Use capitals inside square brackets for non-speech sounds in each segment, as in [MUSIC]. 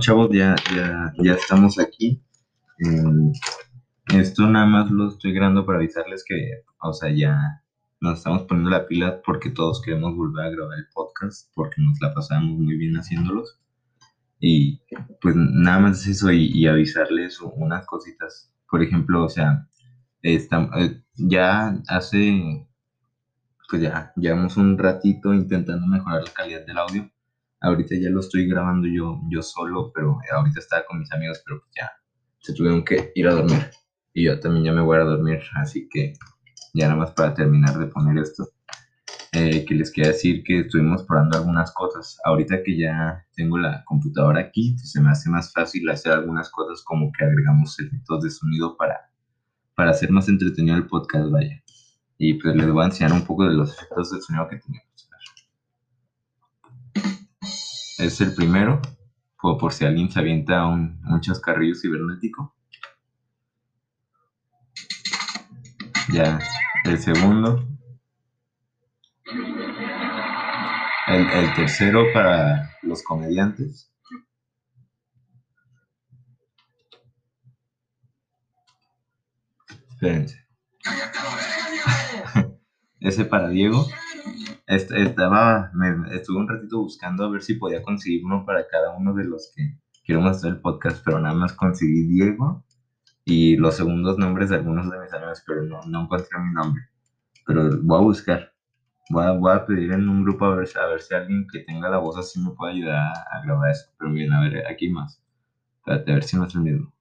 chavos, ya, ya, ya estamos aquí. Em, esto nada más lo estoy grabando para avisarles que, o sea, ya nos estamos poniendo la pila porque todos queremos volver a grabar el podcast porque nos la pasamos muy bien haciéndolos. Y pues nada más es eso y, avisarles unas cositas. Por ejemplo, o sea, está, eh, ya hace, pues ya llevamos un ratito intentando mejorar la calidad del audio. Ahorita ya lo estoy grabando yo, yo solo, pero ahorita estaba con mis amigos, pero pues ya se tuvieron que ir a dormir. Y yo también ya me voy a dormir, así que ya nada más para terminar de poner esto. Eh, que les quería decir que estuvimos probando algunas cosas. Ahorita que ya tengo la computadora aquí, se me hace más fácil hacer algunas cosas como que agregamos efectos de sonido para, para hacer más entretenido el podcast, vaya. Y pues les voy a enseñar un poco de los efectos de sonido que tenemos. Es el primero, o por si alguien se avienta un, un chascarrillo cibernético. Ya, el segundo. El, tercero para los comediantes. Espérense. [LAUGHS] Ese para Diego. Estaba, me, estuve un ratito buscando a ver si podía conseguir uno para cada uno de los que queremos hacer el podcast, pero nada más conseguí Diego y los segundos nombres de algunos de mis amigos, pero no, no encontré mi nombre. Pero voy a buscar. Voy a, voy a, pedir en un grupo a ver, a ver si alguien que tenga la voz así me puede ayudar a, grabar eso. Pero bien, a ver, aquí más. Espérate, a ver si no es el mismo.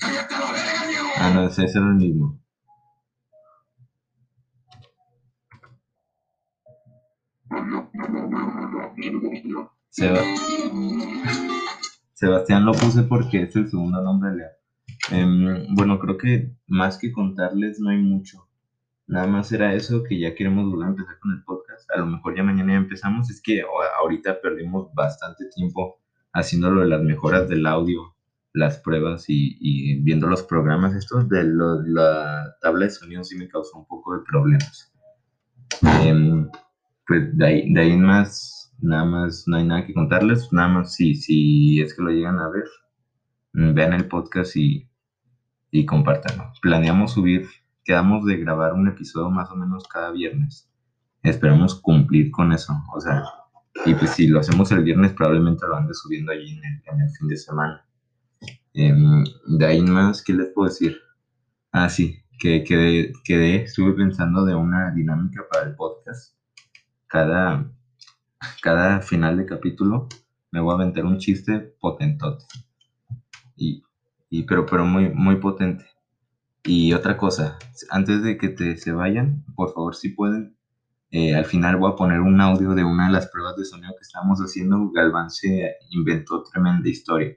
Ah, no, ese es el mismo. Sebastián lo puse porque es el segundo nombre de Lea. Em, bueno, creo que más que contarles no hay mucho. Nada más era eso, que ya queremos volver a empezar con el podcast. A lo mejor ya mañana ya empezamos. Es que ahorita perdimos bastante tiempo haciéndolo de las mejoras del audio, las pruebas y, viendo los programas estos. De la tabla de sonido sí me causó un poco de problemas. Em, pues de ahí, de ahí más, nada más, no hay nada que contarles, nada más si, si es que lo llegan a ver, mm, vean el podcast y, y compártanlo. Planeamos subir, quedamos de grabar un episodio más o menos cada viernes. Esperamos cumplir con eso, o sea, y pues si lo hacemos el viernes probablemente lo ande subiendo allí en el, en el fin de semana. Em, de ahí más, ¿qué les puedo decir? Ah, sí, que quedé, quedé, estuve pensando de una dinámica para el podcast cada, cada final de capítulo me voy a aventar un chiste potentote. Y, y, pero, pero muy, muy potente. Y otra cosa, antes de que te, se vayan, por favor, si pueden, eh, al final voy a poner un audio de una de las pruebas de sonido que estamos haciendo. Galván se inventó tremenda historia.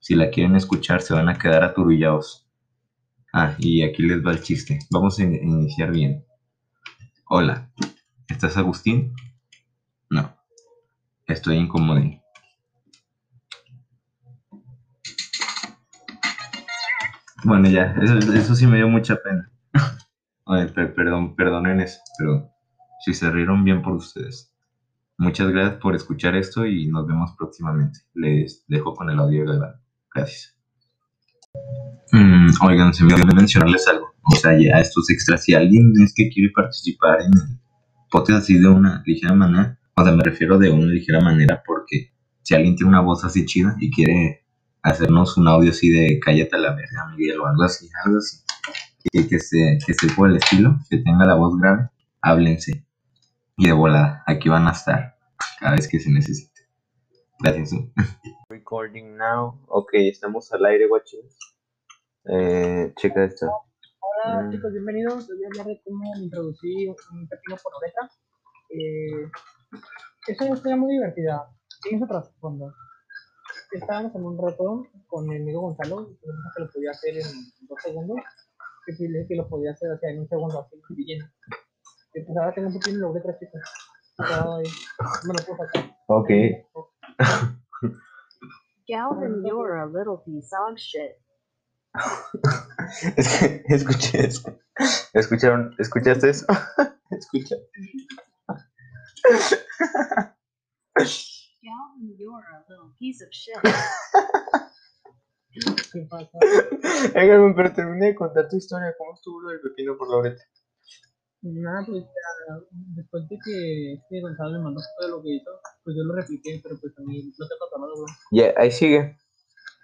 Si la quieren escuchar, se van a quedar aturillados. Ah, y aquí les va el chiste. Vamos a iniciar bien. Hola, ¿Estás Agustín? No. Estoy incómodo. Bueno, ya, eso, sí me dio mucha pena. [LAUGHS] perdón, perdonen eso, pero si se rieron bien por ustedes. Muchas gracias por escuchar esto y nos vemos próximamente. Les dejo con el audio de Gracias. Mm, oigan, se me olvidó mencionarles algo. O sea, ya estos extras, si alguien es que quiere participar en el podcast así de una ligera manera. O sea, me refiero de una ligera manera porque si alguien tiene una voz así chida y quiere hacernos un audio así de cállate a la verga, Miguel, o algo así, algo así, que, que, se, que se por el estilo, que tenga la voz grave, háblense. Y de volada, aquí van a estar cada vez que se necesite. Gracias. [LAUGHS] Recording now. Ok, estamos al aire, guachos. Eh, checa esto. Hola mm. chicos, bienvenidos. Voy a hablar de cómo introducir un pepino por oreja. Eh, es una historia muy divertida. Tiene su trasfondo. Estábamos en un reto con mi amigo Gonzalo, que lo podía hacer en dos segundos, que que lo podía hacer o sea, en un segundo así, bien. Y pues ahora tengo un pepino y lo voy a tres chicos. Me lo puedo sacar. Ok. Galvin, you're [LAUGHS] [LAUGHS] a little piece of shit. Es que escuché eso. ¿Escucharon? ¿Escuchaste eso? Escucha. Galvin, you're a little piece of shit. ¿Qué pasa? Edgar, pero terminé de contar tu historia. ¿Cómo estuvo lo del pepino por la oreta? Nada, pues ya, después de que este Gonzalo me mandó todo lo que hizo, pues yo lo repliqué, pero pues a mí no te ha pasado, güey. Ya, ahí sigue.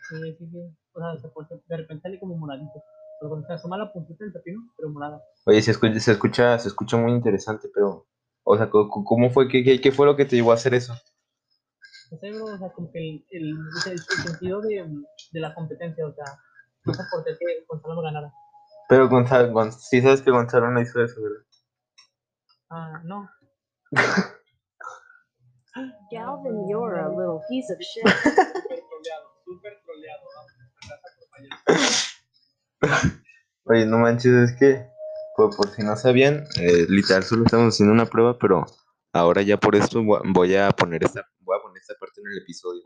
Sí, sí, sí. O sea, se de repente sale como moradito. Pero cuando se asoma la puntita del pepino, pero morada. Oye, se escucha, se escucha, se escucha muy interesante, pero. O sea, ¿cómo- ¿cómo fue? ¿Qué, qué, qué fue lo que te llevó a hacer eso? No sé, bro, o sea, como que el, el sentido de, de la competencia, o sea, no soporté que Gonzalo me ganara. Pero Gonzalo, Gon- sí sabes que Gonzalo no hizo eso, ¿verdad? Ah, no. [LAUGHS] Galvin, you're a little piece of shit. Súper troleado, súper troleado, Oye, no manches, es que, por, por si no sabían, eh, literal solo estamos haciendo una prueba, pero ahora ya por esto voy a- poner esta, voy a poner esta parte en el episodio.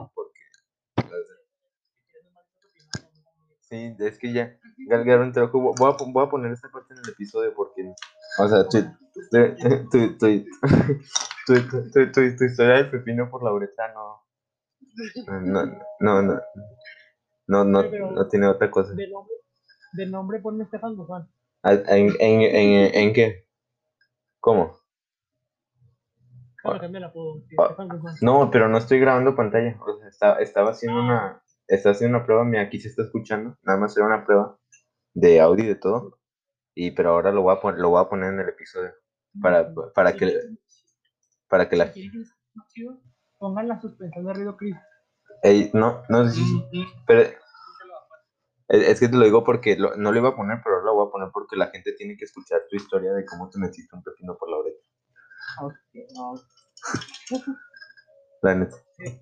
Sí, es que ya, Gal- juro, voy a, voy a poner esta parte en el episodio porque, o sea, tu, historia del pepino por la uretra no, no, no, no, no, no, no tiene otra cosa. De nombre, nombre ponme Estefan Guzmán. Ah, ¿En, en, en, en qué? ¿Cómo? Ah. No, pero no estoy grabando pantalla. O sea, estaba, estaba haciendo una. Estaba haciendo una prueba, mira, aquí se está escuchando. Nada más era una prueba de audio y de todo. Y pero ahora lo voy a poner, lo voy a poner en el episodio. Para, para que para que la. Si Pongan la suspensión de ruido Chris. Ey, no, no, sí, sí, pero es, que te lo digo porque lo- no lo iba a poner, pero ahora lo voy a poner porque la gente tiene que escuchar tu historia de cómo te metiste un pepino por la oreja. Ok, no. [LAUGHS] La neta. Sí.